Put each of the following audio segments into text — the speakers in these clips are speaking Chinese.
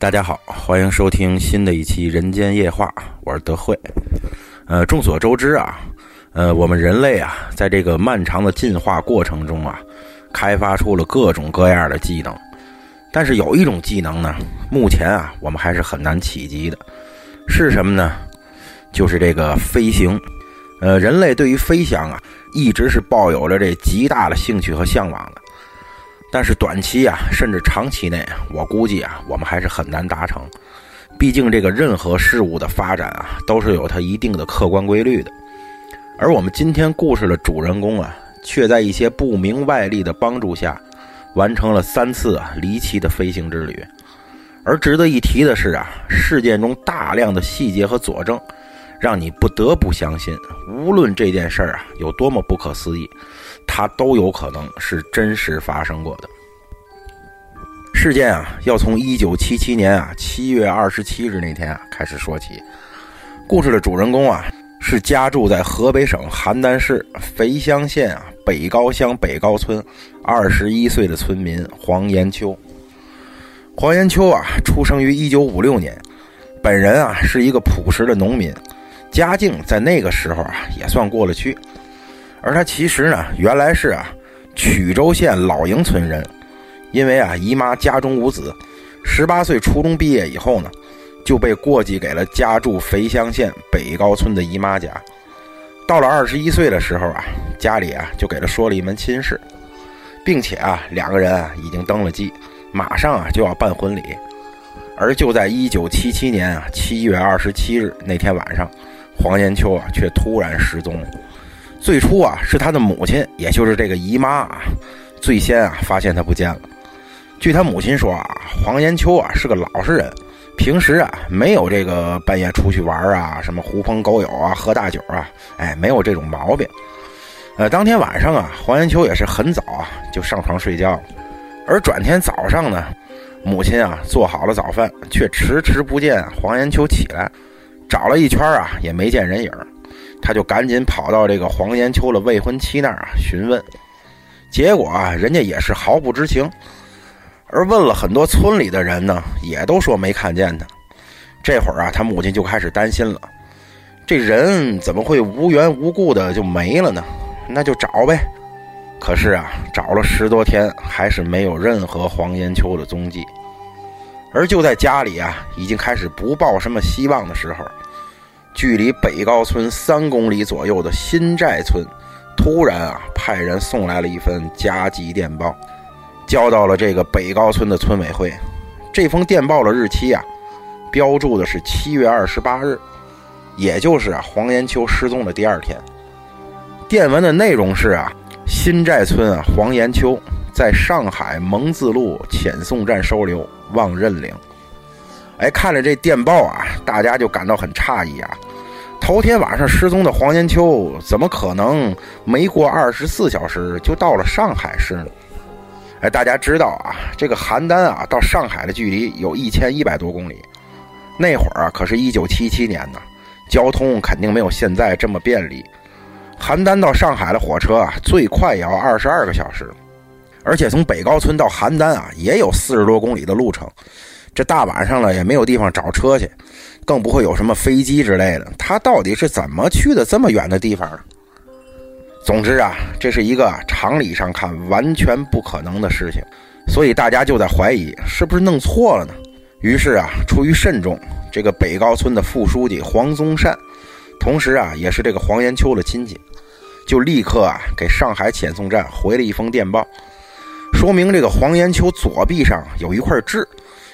大家好，欢迎收听新的一期《人间夜话》，我是德惠。呃，众所周知啊，呃，我们人类啊，在这个漫长的进化过程中啊，开发出了各种各样的技能。但是有一种技能呢，目前啊，我们还是很难企及的，是什么呢？就是这个飞行。呃，人类对于飞翔啊，一直是抱有着这极大的兴趣和向往的。但是短期啊，甚至长期内，我估计啊，我们还是很难达成。毕竟这个任何事物的发展啊，都是有它一定的客观规律的。而我们今天故事的主人公啊，却在一些不明外力的帮助下，完成了三次啊离奇的飞行之旅。而值得一提的是啊，事件中大量的细节和佐证，让你不得不相信，无论这件事儿啊有多么不可思议。它都有可能是真实发生过的事件啊，要从一九七七年啊七月二十七日那天啊开始说起。故事的主人公啊是家住在河北省邯郸市肥乡县啊北高乡北高村二十一岁的村民黄延秋。黄延秋啊出生于一九五六年，本人啊是一个朴实的农民，家境在那个时候啊也算过得去。而他其实呢，原来是啊，曲周县老营村人，因为啊姨妈家中无子，十八岁初中毕业以后呢，就被过继给了家住肥乡县北高村的姨妈家。到了二十一岁的时候啊，家里啊就给他说了一门亲事，并且啊两个人啊已经登了记，马上啊就要办婚礼。而就在一九七七年啊七月二十七日那天晚上，黄延秋啊却突然失踪了。最初啊，是他的母亲，也就是这个姨妈啊，最先啊发现他不见了。据他母亲说啊，黄延秋啊是个老实人，平时啊没有这个半夜出去玩啊，什么狐朋狗友啊，喝大酒啊，哎，没有这种毛病。呃，当天晚上啊，黄延秋也是很早啊就上床睡觉了，而转天早上呢，母亲啊做好了早饭，却迟迟不见黄延秋起来，找了一圈啊也没见人影。他就赶紧跑到这个黄延秋的未婚妻那儿啊询问，结果啊人家也是毫不知情，而问了很多村里的人呢，也都说没看见他。这会儿啊，他母亲就开始担心了，这人怎么会无缘无故的就没了呢？那就找呗。可是啊，找了十多天，还是没有任何黄延秋的踪迹。而就在家里啊已经开始不抱什么希望的时候。距离北高村三公里左右的新寨村，突然啊，派人送来了一份加急电报，交到了这个北高村的村委会。这封电报的日期啊，标注的是七月二十八日，也就是啊黄延秋失踪的第二天。电文的内容是啊，新寨村啊黄延秋在上海蒙自路遣送站收留，望认领。哎，看着这电报啊，大家就感到很诧异啊。头天晚上失踪的黄延秋，怎么可能没过二十四小时就到了上海市呢？哎，大家知道啊，这个邯郸啊到上海的距离有一千一百多公里。那会儿啊，可是一九七七年呢，交通肯定没有现在这么便利。邯郸到上海的火车啊，最快也要二十二个小时，而且从北高村到邯郸啊，也有四十多公里的路程。这大晚上了也没有地方找车去，更不会有什么飞机之类的。他到底是怎么去的这么远的地方？总之啊，这是一个常理上看完全不可能的事情，所以大家就在怀疑是不是弄错了呢？于是啊，出于慎重，这个北高村的副书记黄宗善，同时啊也是这个黄延秋的亲戚，就立刻啊给上海遣送站回了一封电报，说明这个黄延秋左臂上有一块痣。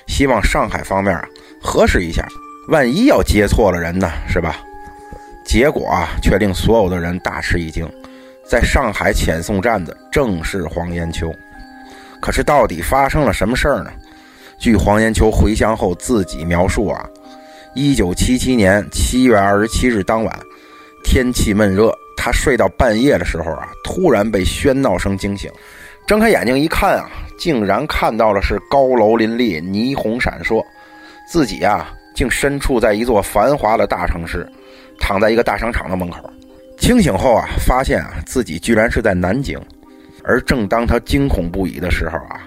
希望上海方面啊核实一下，万一要接错了人呢，是吧？结果啊，却令所有的人大吃一惊，在上海遣送站的正是黄延秋。可是到底发生了什么事儿呢？据黄延秋回乡后自己描述啊，一九七七年七月二十七日当晚，天气闷热，他睡到半夜的时候啊，突然被喧闹声惊醒。睁开眼睛一看啊，竟然看到了是高楼林立、霓虹闪烁，自己啊竟身处在一座繁华的大城市，躺在一个大商场的门口。清醒后啊，发现啊自己居然是在南京。而正当他惊恐不已的时候啊，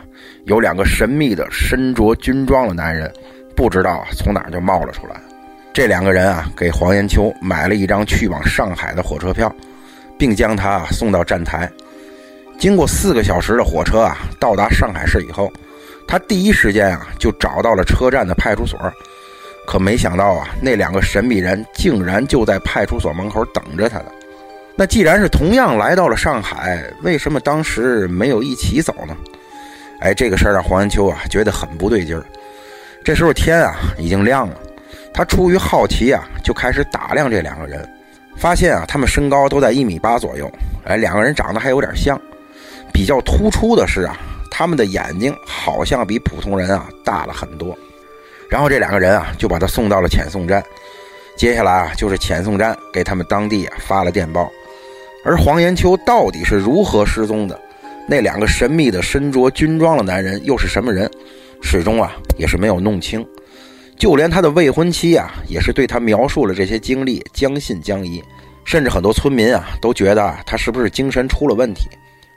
有两个神秘的身着军装的男人不知道从哪儿就冒了出来。这两个人啊，给黄延秋买了一张去往上海的火车票，并将他送到站台。经过四个小时的火车啊，到达上海市以后，他第一时间啊就找到了车站的派出所。可没想到啊，那两个神秘人竟然就在派出所门口等着他呢。那既然是同样来到了上海，为什么当时没有一起走呢？哎，这个事儿让黄延秋啊觉得很不对劲儿。这时候天啊已经亮了。他出于好奇啊，就开始打量这两个人，发现啊，他们身高都在一米八左右，哎，两个人长得还有点像。比较突出的是啊，他们的眼睛好像比普通人啊大了很多。然后这两个人啊，就把他送到了遣送站。接下来啊，就是遣送站给他们当地啊发了电报。而黄延秋到底是如何失踪的？那两个神秘的身着军装的男人又是什么人？始终啊也是没有弄清。就连他的未婚妻啊，也是对他描述了这些经历，将信将疑，甚至很多村民啊都觉得他是不是精神出了问题，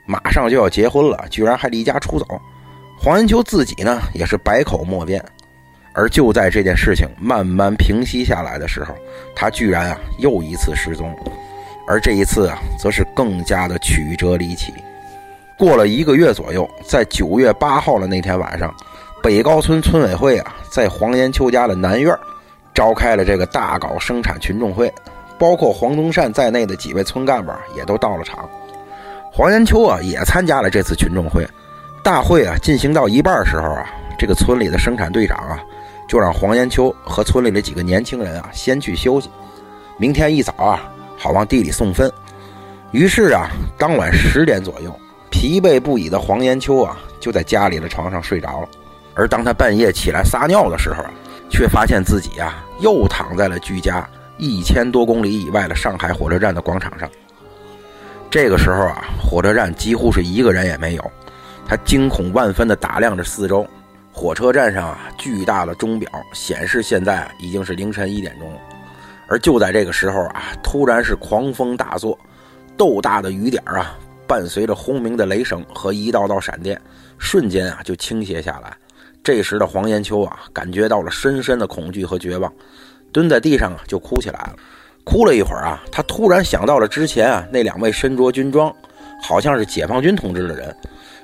马上就要结婚了，居然还离家出走。黄延秋自己呢也是百口莫辩。而就在这件事情慢慢平息下来的时候，他居然啊又一次失踪，而这一次啊则是更加的曲折离奇。过了一个月左右，在九月八号的那天晚上。北高村村委会啊，在黄延秋家的南院召开了这个大搞生产群众会，包括黄东善在内的几位村干部也都到了场。黄延秋啊也参加了这次群众会。大会啊进行到一半时候啊，这个村里的生产队长啊，就让黄延秋和村里的几个年轻人啊先去休息，明天一早啊好往地里送粪。于是啊，当晚十点左右，疲惫不已的黄延秋啊就在家里的床上睡着了。而当他半夜起来撒尿的时候，却发现自己啊又躺在了距家一千多公里以外的上海火车站的广场上。这个时候啊，火车站几乎是一个人也没有。他惊恐万分地打量着四周，火车站上啊巨大的钟表显示现在已经是凌晨一点钟了。而就在这个时候啊，突然是狂风大作，豆大的雨点啊伴随着轰鸣的雷声和一道道闪电，瞬间啊就倾泻下来。这时的黄延秋啊，感觉到了深深的恐惧和绝望，蹲在地上啊就哭起来了。哭了一会儿啊，他突然想到了之前啊那两位身着军装，好像是解放军同志的人。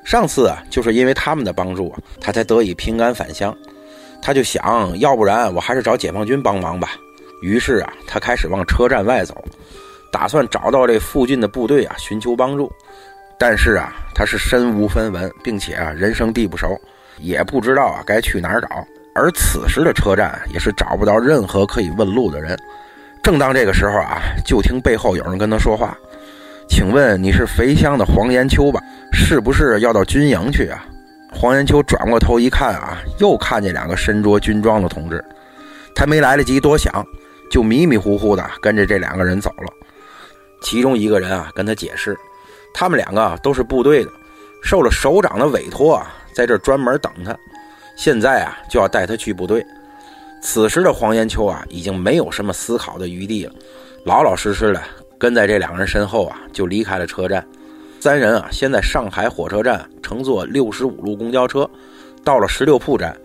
上次啊就是因为他们的帮助，他才得以平安返乡。他就想要不然我还是找解放军帮忙吧。于是啊，他开始往车站外走，打算找到这附近的部队啊寻求帮助。但是啊，他是身无分文，并且啊人生地不熟。也不知道啊该去哪儿找，而此时的车站也是找不到任何可以问路的人。正当这个时候啊，就听背后有人跟他说话：“请问你是肥乡的黄延秋吧？是不是要到军营去啊？”黄延秋转过头一看啊，又看见两个身着军装的同志，他没来得及多想，就迷迷糊糊的跟着这两个人走了。其中一个人啊跟他解释，他们两个都是部队的，受了首长的委托啊。在这专门等他，现在啊就要带他去部队。此时的黄延秋啊已经没有什么思考的余地了，老老实实的跟在这两个人身后啊就离开了车站。三人啊先在上海火车站乘坐六十五路公交车到了十六铺站，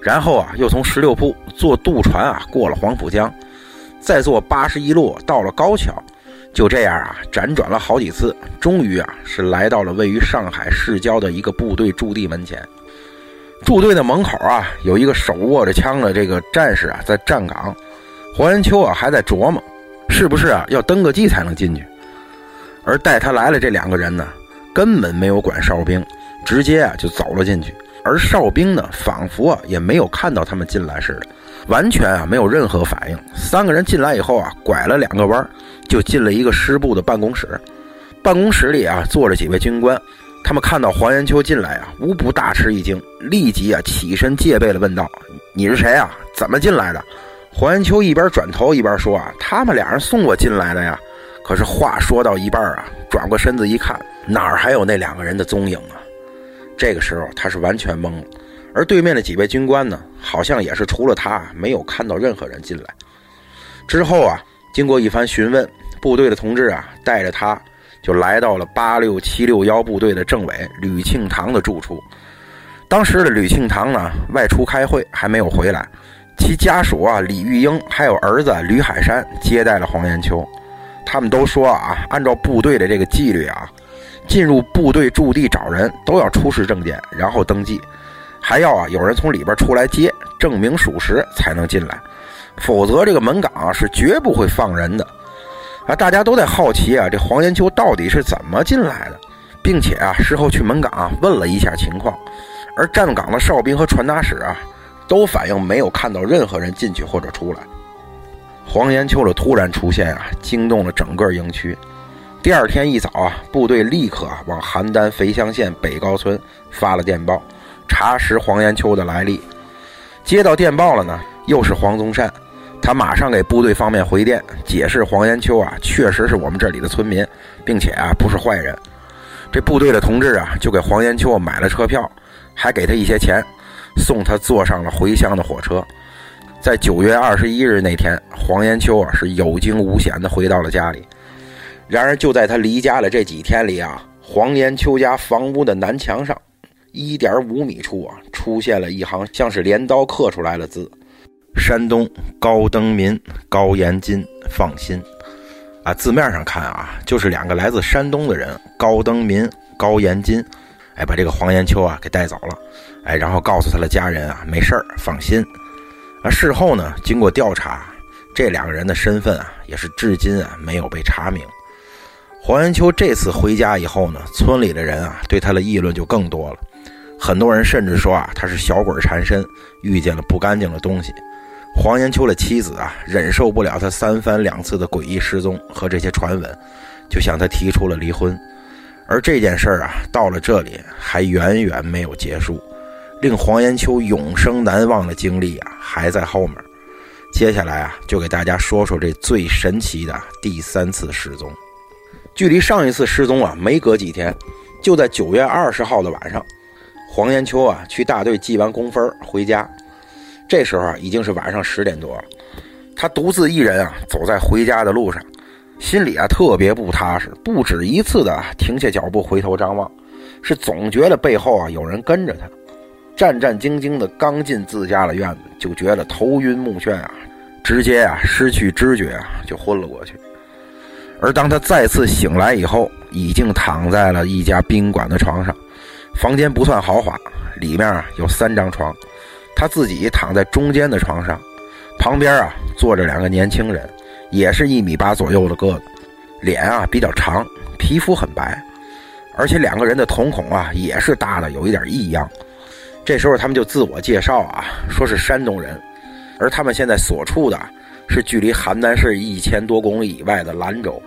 然后啊又从十六铺坐渡船啊过了黄浦江，再坐八十一路到了高桥。就这样啊，辗转了好几次，终于啊是来到了位于上海市郊的一个部队驻地门前。驻队的门口啊，有一个手握着枪的这个战士啊在站岗。黄延秋啊还在琢磨，是不是啊要登个记才能进去。而带他来了这两个人呢，根本没有管哨兵，直接啊就走了进去。而哨兵呢，仿佛啊也没有看到他们进来似的。完全啊没有任何反应。三个人进来以后啊，拐了两个弯，就进了一个师部的办公室。办公室里啊坐着几位军官，他们看到黄延秋进来啊，无不大吃一惊，立即啊起身戒备的问道：“你是谁啊？怎么进来的？”黄延秋一边转头一边说：“啊，他们俩人送我进来的呀。”可是话说到一半啊，转过身子一看，哪儿还有那两个人的踪影啊？这个时候他是完全懵了。而对面的几位军官呢，好像也是除了他，没有看到任何人进来。之后啊，经过一番询问，部队的同志啊，带着他就来到了八六七六幺部队的政委吕庆堂的住处。当时的吕庆堂呢外出开会，还没有回来。其家属啊，李玉英还有儿子吕海山接待了黄延秋。他们都说啊，按照部队的这个纪律啊，进入部队驻地找人都要出示证件，然后登记，还要啊有人从里边出来接，证明属实才能进来，否则这个门岗啊是绝不会放人的。啊，大家都在好奇啊，这黄延秋到底是怎么进来的，并且啊事后去门岗问了一下情况，而站岗的哨兵和传达室啊。都反映没有看到任何人进去或者出来。黄延秋的突然出现啊，惊动了整个营区。第二天一早啊，部队立刻往邯郸肥乡县北高村发了电报，查实黄延秋的来历。接到电报了呢，又是黄宗善，他马上给部队方面回电，解释黄延秋啊确实是我们这里的村民，并且啊不是坏人。这部队的同志啊就给黄延秋买了车票，还给他一些钱。送他坐上了回乡的火车，在九月二十一日那天，黄延秋啊是有惊无险的回到了家里。然而就在他离家的这几天里啊，黄延秋家房屋的南墙上，一点五米处啊出现了一行像是镰刀刻出来的字：“山东高登民高延金放心。”啊，字面上看啊，就是两个来自山东的人高登民、高延金，哎，把这个黄延秋啊给带走了。哎，然后告诉他的家人啊，没事儿，放心。啊，事后呢，经过调查，这两个人的身份啊，也是至今啊没有被查明。黄延秋这次回家以后呢，村里的人啊对他的议论就更多了，很多人甚至说啊他是小鬼缠身，遇见了不干净的东西。黄延秋的妻子啊忍受不了他三番两次的诡异失踪和这些传闻，就向他提出了离婚。而这件事儿啊，到了这里还远远没有结束。令黄延秋永生难忘的经历啊，还在后面。接下来啊，就给大家说说这最神奇的第三次失踪。距离上一次失踪啊，没隔几天，就在九月二十号的晚上，黄延秋啊去大队记完工分回家。这时候，已经是晚上十点多了。他独自一人啊，走在回家的路上，心里啊特别不踏实，不止一次的停下脚步回头张望，是总觉得背后啊有人跟着他。战战兢兢的刚进自家的院子，就觉得头晕目眩啊，直接啊失去知觉啊，就昏了过去。而当他再次醒来以后，已经躺在了一家宾馆的床上。房间不算豪华，里面啊有三张床，他自己躺在中间的床上，旁边啊坐着两个年轻人，也是一米八左右的个子，脸啊比较长，皮肤很白，而且两个人的瞳孔啊也是大的有一点异样。这时候他们就自我介绍啊，说是山东人，而他们现在所处的是距离邯郸市一千多公里以外的兰州。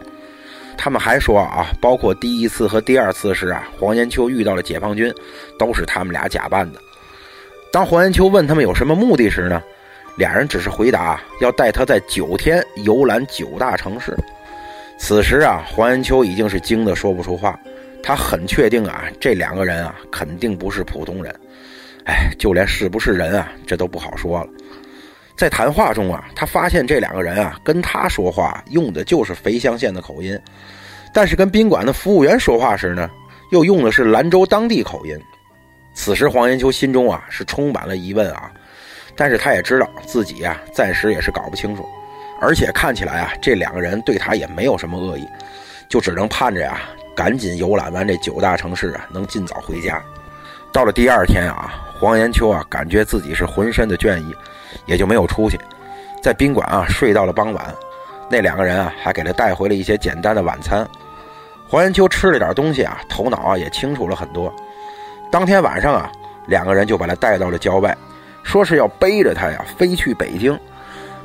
他们还说啊，包括第一次和第二次时啊，黄延秋遇到了解放军，都是他们俩假扮的。当黄延秋问他们有什么目的时呢，俩人只是回答要带他在九天游览九大城市。此时啊，黄延秋已经是惊得说不出话，他很确定啊，这两个人啊，肯定不是普通人。哎，就连是不是人啊，这都不好说了。在谈话中啊，他发现这两个人啊，跟他说话用的就是肥乡县的口音，但是跟宾馆的服务员说话时呢，又用的是兰州当地口音。此时黄延秋心中啊是充满了疑问啊，但是他也知道自己啊暂时也是搞不清楚，而且看起来啊这两个人对他也没有什么恶意，就只能盼着呀赶紧游览完这九大城市啊，能尽早回家。到了第二天啊。黄延秋啊，感觉自己是浑身的倦意，也就没有出去，在宾馆啊睡到了傍晚。那两个人啊，还给他带回了一些简单的晚餐。黄延秋吃了点东西啊，头脑啊也清楚了很多。当天晚上啊，两个人就把他带到了郊外，说是要背着他呀飞去北京。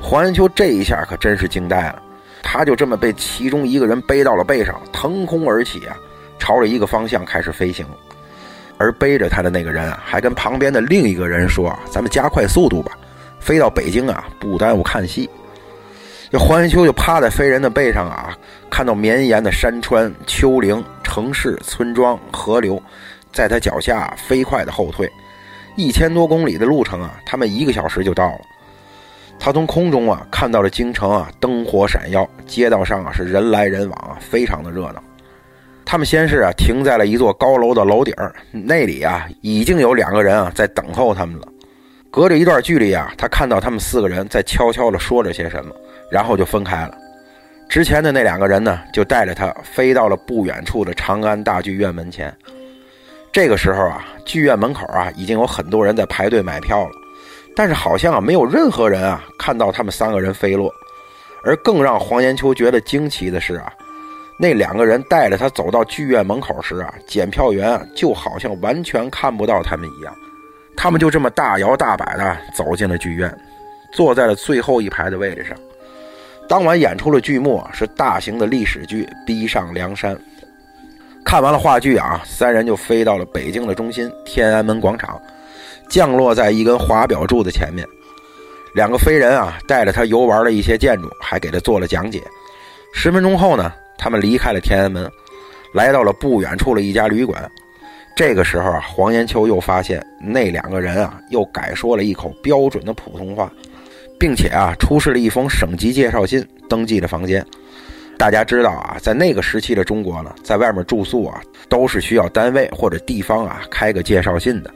黄延秋这一下可真是惊呆了，他就这么被其中一个人背到了背上，腾空而起啊，朝着一个方向开始飞行。而背着他的那个人啊，还跟旁边的另一个人说：“咱们加快速度吧，飞到北京啊，不耽误看戏。”这黄延秋就趴在飞人的背上啊，看到绵延的山川、丘陵、城市、村庄、河流，在他脚下飞快地后退，一千多公里的路程啊，他们一个小时就到了。他从空中啊看到了京城啊，灯火闪耀，街道上啊是人来人往啊，非常的热闹。他们先是啊停在了一座高楼的楼顶儿，那里啊已经有两个人啊在等候他们了。隔着一段距离啊，他看到他们四个人在悄悄地说着些什么，然后就分开了。之前的那两个人呢，就带着他飞到了不远处的长安大剧院门前。这个时候啊，剧院门口啊已经有很多人在排队买票了，但是好像啊没有任何人啊看到他们三个人飞落。而更让黄延秋觉得惊奇的是啊，那两个人带着他走到剧院门口时啊，检票员就好像完全看不到他们一样，他们就这么大摇大摆的走进了剧院，坐在了最后一排的位置上。当晚演出的剧目是大型的历史剧《逼上梁山》。看完了话剧啊，三人就飞到了北京的中心天安门广场，降落在一根华表柱的前面。两个飞人啊带着他游玩了一些建筑，还给他做了讲解。十分钟后呢，他们离开了天安门，来到了不远处的一家旅馆。这个时候啊，黄延秋又发现那两个人啊又改说了一口标准的普通话。并且啊，出示了一封省级介绍信，登记了房间。大家知道啊，在那个时期的中国呢，在外面住宿啊，都是需要单位或者地方啊开个介绍信的。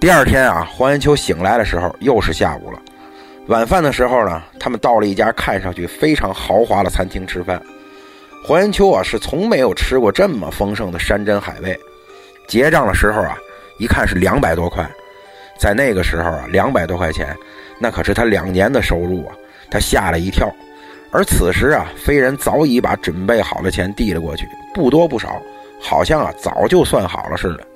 第二天啊，黄延秋醒来的时候又是下午了。晚饭的时候呢，他们到了一家看上去非常豪华的餐厅吃饭。黄延秋啊，是从没有吃过这么丰盛的山珍海味。结账的时候啊，一看是两百多块，在那个时候啊，两百多块钱。那可是他两年的收入啊！他吓了一跳，而此时啊，飞人早已把准备好的钱递了过去，不多不少，好像啊早就算好了似的。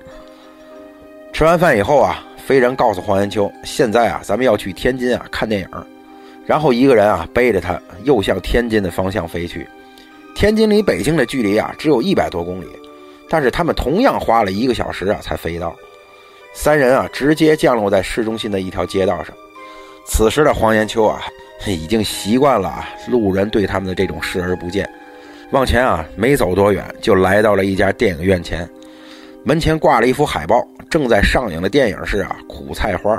吃完饭以后啊，飞人告诉黄延秋：“现在啊，咱们要去天津啊看电影。”然后一个人啊背着他又向天津的方向飞去。天津离北京的距离啊只有一百多公里，但是他们同样花了一个小时啊才飞到。三人啊直接降落在市中心的一条街道上。此时的黄延秋啊，已经习惯了啊路人对他们的这种视而不见。往前啊，没走多远，就来到了一家电影院前。门前挂了一幅海报，正在上映的电影是啊《苦菜花》。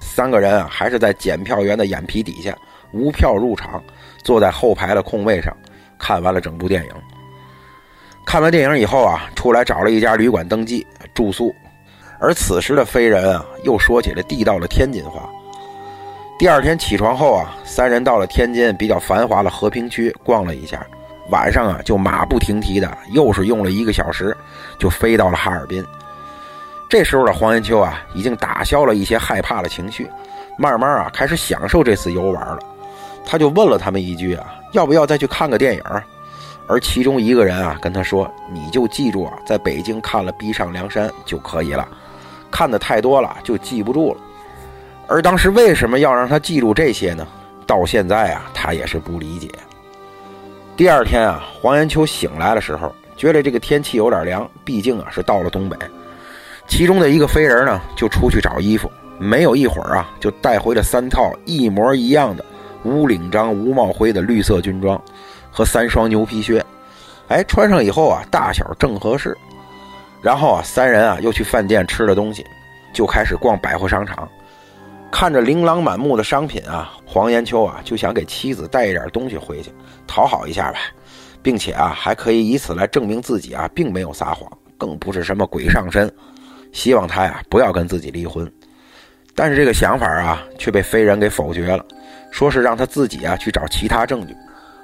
三个人啊，还是在检票员的眼皮底下无票入场，坐在后排的空位上，看完了整部电影。看完电影以后啊，出来找了一家旅馆登记住宿。而此时的飞人啊，又说起了地道的天津话。第二天起床后啊，三人到了天津比较繁华的和平区逛了一下，晚上啊就马不停蹄的又是用了一个小时，就飞到了哈尔滨。这时候的黄延秋啊，已经打消了一些害怕的情绪，慢慢啊开始享受这次游玩了。他就问了他们一句啊，要不要再去看个电影？而其中一个人啊跟他说：“你就记住啊，在北京看了《逼上梁山》就可以了，看的太多了就记不住了。”而当时为什么要让他记住这些呢？到现在啊，他也是不理解。第二天啊，黄延秋醒来的时候，觉得这个天气有点凉，毕竟啊是到了东北。其中的一个飞人呢，就出去找衣服，没有一会儿啊，就带回了三套一模一样的无领章、无帽徽的绿色军装和三双牛皮靴。哎，穿上以后啊，大小正合适。然后啊，三人啊又去饭店吃了东西，就开始逛百货商场。看着琳琅满目的商品啊，黄延秋啊就想给妻子带一点东西回去，讨好一下吧，并且啊还可以以此来证明自己啊并没有撒谎，更不是什么鬼上身，希望他呀不要跟自己离婚。但是这个想法啊却被飞人给否决了，说是让他自己啊去找其他证据。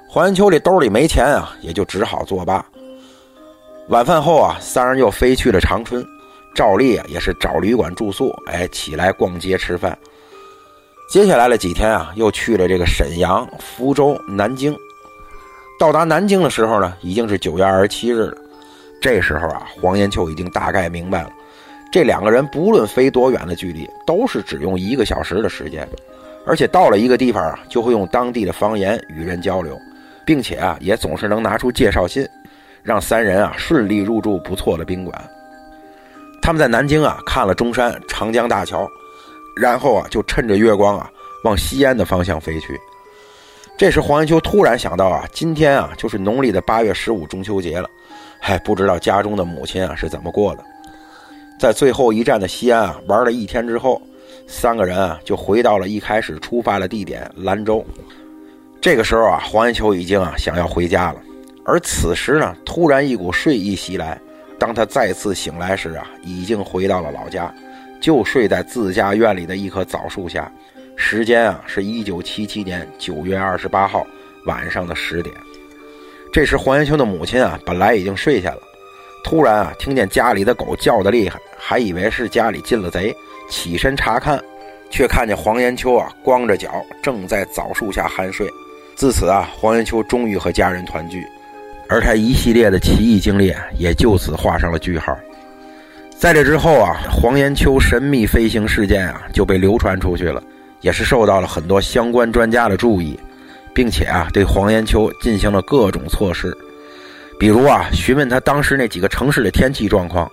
黄延秋这兜里没钱啊，也就只好作罢。晚饭后啊，三人又飞去了长春，照例啊也是找旅馆住宿，哎起来逛街吃饭。接下来的几天啊，又去了这个沈阳、福州、南京。到达南京的时候呢，已经是九月二十七日了。这时候啊，黄延秋已经大概明白了，这两个人不论飞多远的距离，都是只用一个小时的时间，而且到了一个地方啊，就会用当地的方言与人交流，并且啊，也总是能拿出介绍信，让三人啊顺利入住不错的宾馆。他们在南京啊看了中山、长江大桥。然后啊，就趁着月光啊，往西安的方向飞去。这时，黄延秋突然想到啊，今天啊，就是农历的八月十五中秋节了。嗨，不知道家中的母亲啊是怎么过的。在最后一站的西安啊，玩了一天之后，三个人啊就回到了一开始出发的地点兰州。这个时候啊，黄延秋已经啊想要回家了，而此时呢，突然一股睡意袭来。当他再次醒来时啊，已经回到了老家，就睡在自家院里的一棵枣树下。时间啊，是一九七七年九月二十八号晚上的十点。这时，黄延秋的母亲啊，本来已经睡下了，突然啊，听见家里的狗叫的厉害，还以为是家里进了贼，起身查看，却看见黄延秋啊，光着脚正在枣树下酣睡。自此啊，黄延秋终于和家人团聚。而他一系列的奇异经历也就此画上了句号。在这之后啊，黄延秋神秘飞行事件啊就被流传出去了，也是受到了很多相关专家的注意，并且啊对黄延秋进行了各种测试，比如啊询问他当时那几个城市的天气状况，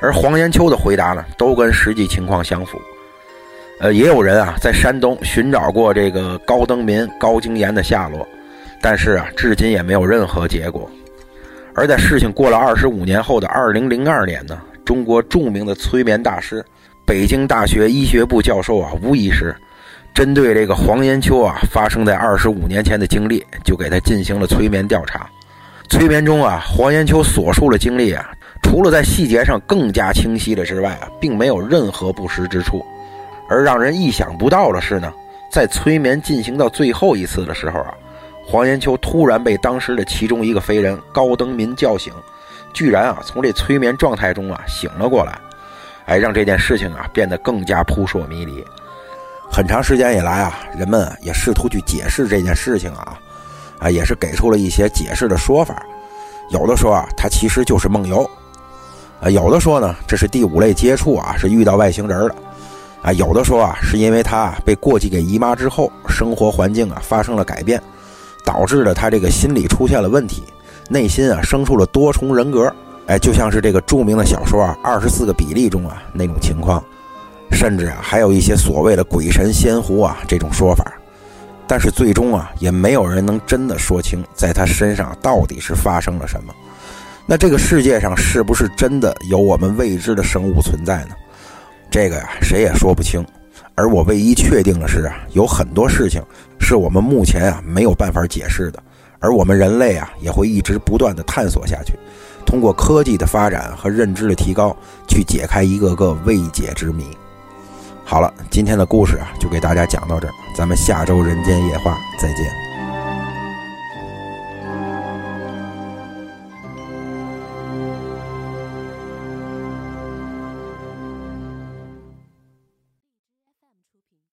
而黄延秋的回答呢都跟实际情况相符。呃，也有人啊在山东寻找过这个高登民高京岩的下落。但是啊，至今也没有任何结果。而在事情过了二十五年后的二零零二年呢，中国著名的催眠大师、北京大学医学部教授啊吴医师，针对这个黄延秋啊发生在二十五年前的经历，就给他进行了催眠调查。催眠中啊，黄延秋所述的经历啊，除了在细节上更加清晰了之外啊，并没有任何不实之处。而让人意想不到的是呢，在催眠进行到最后一次的时候啊。黄延秋突然被当时的其中一个飞人高登民叫醒，居然啊从这催眠状态中啊醒了过来，哎，让这件事情啊变得更加扑朔迷离。很长时间以来啊，人们也试图去解释这件事情啊，啊也是给出了一些解释的说法。有的说啊，他其实就是梦游；啊，有的说呢，这是第五类接触啊，是遇到外星人了；啊，有的说啊，是因为他被过继给姨妈之后，生活环境啊发生了改变。导致了他这个心理出现了问题，内心啊生出了多重人格，哎，就像是这个著名的小说啊《二十四个比例》中啊那种情况，甚至啊还有一些所谓的鬼神仙狐啊这种说法，但是最终啊也没有人能真的说清在他身上到底是发生了什么。那这个世界上是不是真的有我们未知的生物存在呢？这个呀谁也说不清。而我唯一确定的是啊，有很多事情是我们目前啊没有办法解释的，而我们人类啊也会一直不断的探索下去，通过科技的发展和认知的提高，去解开一个个未解之谜。好了，今天的故事啊就给大家讲到这儿，咱们下周人间夜话再见。